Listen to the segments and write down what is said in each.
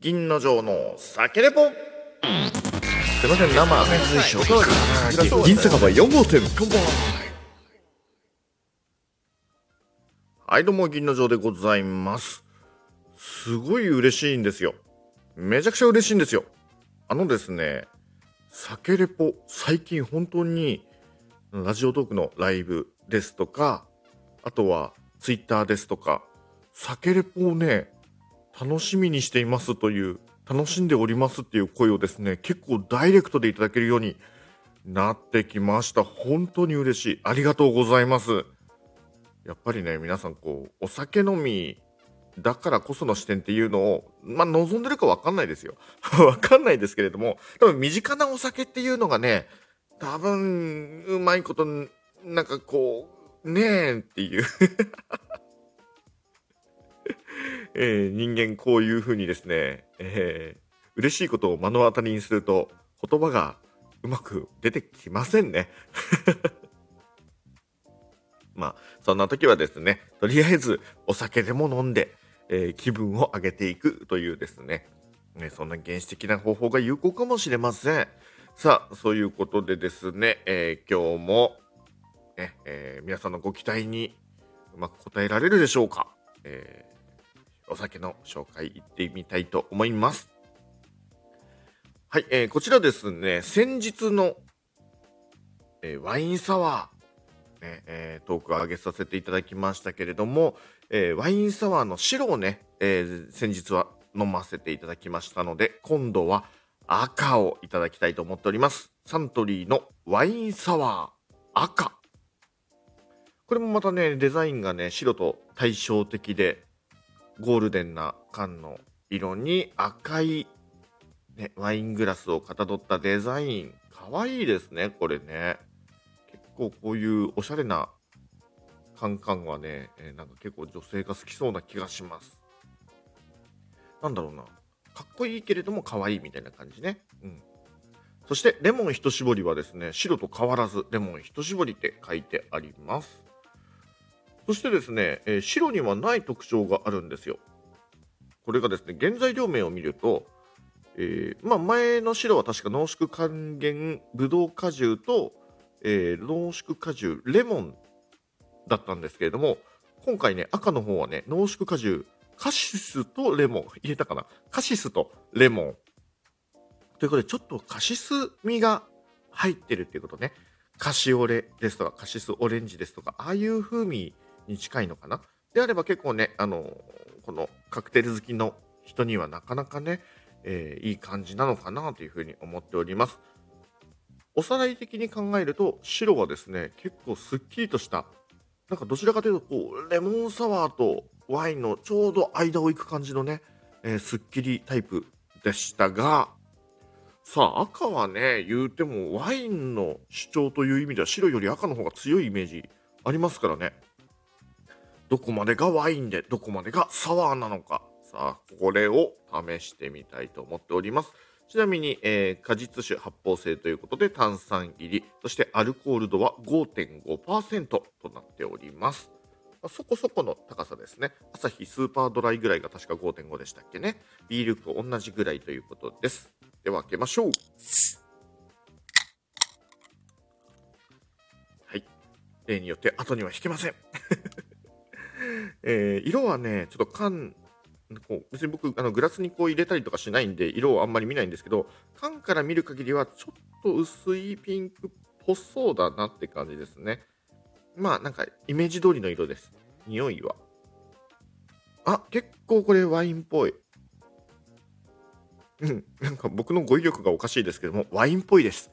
銀の城の酒レポ。すいません生水晶銀酒場4号店。乾杯はいどうも銀の城でございます。す。ごい嬉しいんですよ。めちゃくちゃ嬉しいんですよ。あのですね酒レポ。最近本当にラジオトークのライブですとかあとはツイッターですとか酒レポをね楽しみにしていますという楽しんでおりますっていう声をですね結構ダイレクトでいただけるようになってきました。本当に嬉しい。ありがとうございます。やっぱりね皆さんこうお酒飲みだからこその視点っていうのをまあ望んでるかわかんないですよ。わかんないですけれども多分身近なお酒っていうのがね多分うまいことなんかこうねえっていう。えー、人間こういうふうにですね、えー、嬉しいことを目の当たりにすると言葉がうまく出てきませんね。まあ、そんな時はですね、とりあえずお酒でも飲んで、えー、気分を上げていくというですね、ねそんな原始的な方法が有効かもしれません。さあ、そういうことでですね、えー、今日も、ねえー、皆さんのご期待にうまく答えられるでしょうか。えお酒の紹介いってみたいと思います。はい、えー、こちらですね、先日の、えー、ワインサワー、ねえー、トークを上げさせていただきましたけれども、えワインサワーの白をね、え先日は飲ませていただきましたので、今度は赤をいただきたいと思っております。サントリーのワインサワー赤。これもまたね、デザインがね、白と対照的で、ゴールデンな缶の色に赤い、ね、ワイングラスをかたどったデザイン。かわいいですね、これね。結構こういうおしゃれなカンカンはね、え、なんか結構女性が好きそうな気がします。なんだろうな。かっこいいけれども可愛いみたいな感じね。うん。そしてレモン一絞りはですね、白と変わらずレモン一絞りって書いてあります。そしてですね、えー、白にはない特徴があるんですよ。これがですね、原材料名を見ると、えー、まあ、前の白は確か濃縮還元ブドウ果汁と、えー、濃縮果汁レモンだったんですけれども、今回ね、赤の方はね、濃縮果汁カシスとレモン、入れたかな？カシスとレモン。ということで、ちょっとカシス味が入ってるっていうことね。カシオレですとか、カシスオレンジですとか、ああいう風味に近いのかな？であれば結構ね、あのこのカクテル好きの人にはなかなかね、えー、いい感じなのかなというふうに思っております。おさらい的に考えると白はですね結構すっきりとしたなんかどちらかというとこうレモンサワーとワインのちょうど間を行く感じのね、えー、すっきりタイプでしたがさあ赤はね言うてもワインの主張という意味では白より赤の方が強いイメージありますからねどこまでがワインでどこまでがサワーなのかさあこれを試してみたいと思っておりますちなみに、えー、果実酒発泡性ということで炭酸入りそしてアルコール度は5.5%となっておりますそこそこの高さですね。朝日スーパードライぐらいが確か5.5でしたっけね。ビールと同じぐらいということです。では開けましょう。はい。例によって後には引けません。えー、色はね、ちょっと缶、こう別に僕あのグラスにこう入れたりとかしないんで色をあんまり見ないんですけど缶から見る限りはちょっと薄いピンクっぽそうだなって感じですね。まあなんかイメージ通りの色です。匂いは。あ結構これワインっぽい。うんなんか僕の語彙力がおかしいですけどもワインっぽいです。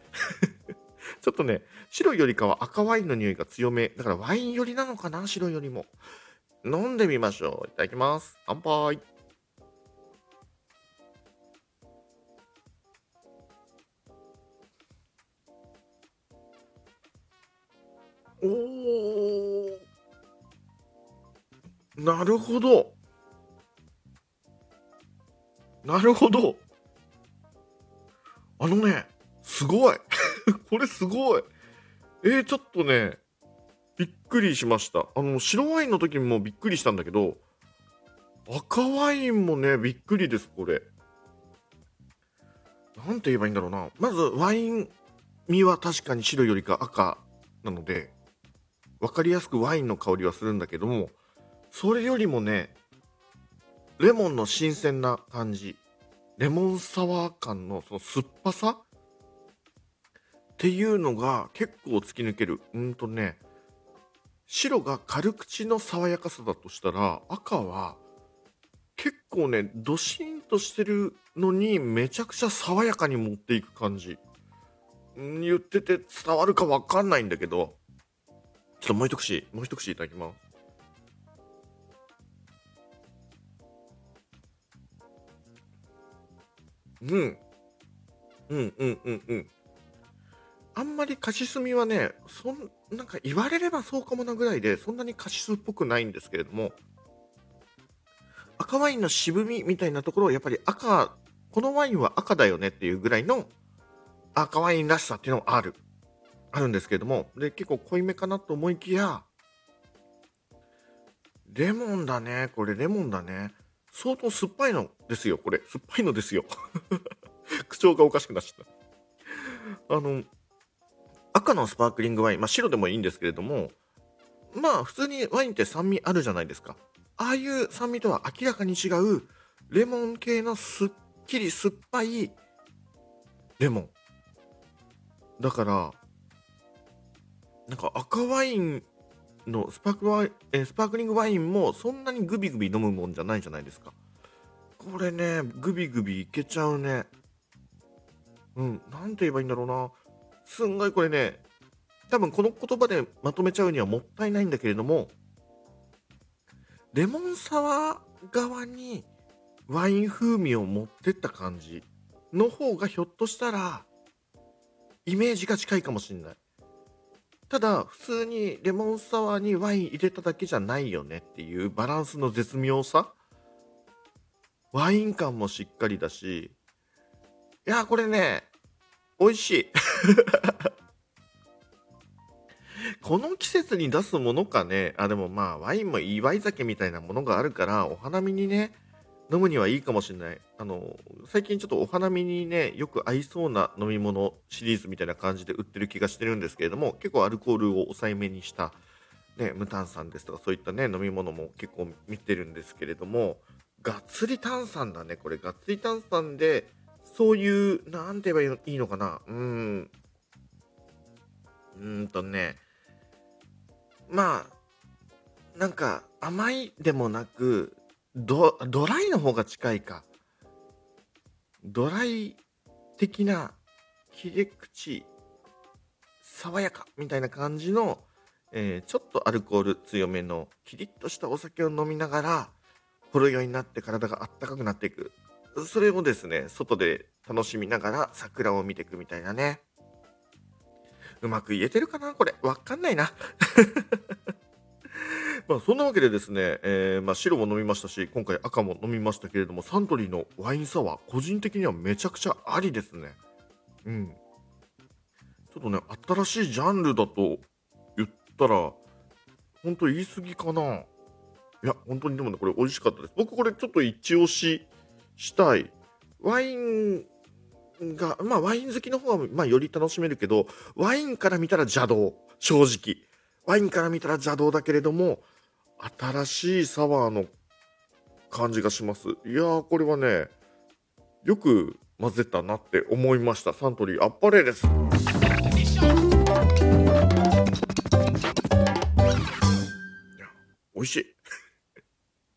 ちょっとね白よりかは赤ワインの匂いが強め。だからワイン寄りなのかな白よりも。飲んでみましょう。いただきます。乾杯。おー。なるほど。なるほど。あのね、すごい。これすごい。えー、ちょっとね、びっくりしました。あの、白ワインの時もびっくりしたんだけど、赤ワインもね、びっくりです、これ。なんて言えばいいんだろうな。まずワイン味は確かに白よりか赤なので、分かりやすくワインの香りはするんだけども、それよりもね、レモンの新鮮な感じ、レモンサワー感のその酸っぱさっていうのが結構突き抜ける。うんとね、白が軽口の爽やかさだとしたら、赤は結構ね、ドシーンとしてるのにめちゃくちゃ爽やかに持っていく感じ。言ってて伝わるかわかんないんだけど、ちょっともう一口、もう一口いただきます。うん。うんうんうんうん。あんまりカシスミはね、そんなんか言われればそうかもなぐらいで、そんなにカシスっぽくないんですけれども、赤ワインの渋みみたいなところをやっぱり赤、このワインは赤だよねっていうぐらいの赤ワインらしさっていうのもある。あるんですけれども、で、結構濃いめかなと思いきや、レモンだね。これレモンだね。相当酸っぱいのですよ、これ。酸っぱいのですよ。口調がおかしくなっちゃった。あの、赤のスパークリングワイン、まあ白でもいいんですけれども、まあ普通にワインって酸味あるじゃないですか。ああいう酸味とは明らかに違う、レモン系のすっきり酸っぱいレモン。だから、なんか赤ワインのスパークワイえスパークリングワインもそんなにグビグビ飲むもんじゃないじゃないですか。これね、グビグビいけちゃうね。うん、なんて言えばいいんだろうな。すんごいこれね、多分この言葉でまとめちゃうにはもったいないんだけれども、レモンサワー側にワイン風味を持ってった感じの方がひょっとしたらイメージが近いかもしんない。ただ、普通にレモンサワーにワイン入れただけじゃないよねっていうバランスの絶妙さワイン感もしっかりだし、いや、これね、美味しい。この季節に出すものかね、あ、でもまあ、ワインも祝い酒みたいなものがあるから、お花見にね、飲むにはいいかもしれない。あの、最近ちょっとお花見にね、よく合いそうな飲み物シリーズみたいな感じで売ってる気がしてるんですけれども、結構アルコールを抑えめにした、ね、無炭酸ですとかそういったね、飲み物も結構見てるんですけれども、がっつり炭酸だね、これ。がっつり炭酸で、そういう、なんて言えばいいのかな？うん。うんとね、まあ、なんか甘いでもなく、ドドライの方が近いか。ドライ的な切れ口、爽やかみたいな感じの、えー、ちょっとアルコール強めのキリッとしたお酒を飲みながら、ほろ酔いになって体があったかくなっていく。それをですね、外で楽しみながら桜を見ていくみたいなね。うまく言えてるかなこれ。わかんないな。まあ、そんなわけでですね、えー、まあ、白も飲みましたし、今回赤も飲みましたけれども、サントリーのワインサワー、個人的にはめちゃくちゃありですね。うん。ちょっとね、新しいジャンルだと言ったら、本当言い過ぎかな。いや、本当にでもね、これ美味しかったです。僕これちょっと一押ししたい。ワインが、まあワイン好きの方は、まあより楽しめるけど、ワインから見たら邪道。正直。ワインから見たら邪道だけれども、新しいサワーの感じがします。いやー、これはね、よく混ぜたなって思いました。サントリーあっぱれです。美味しい。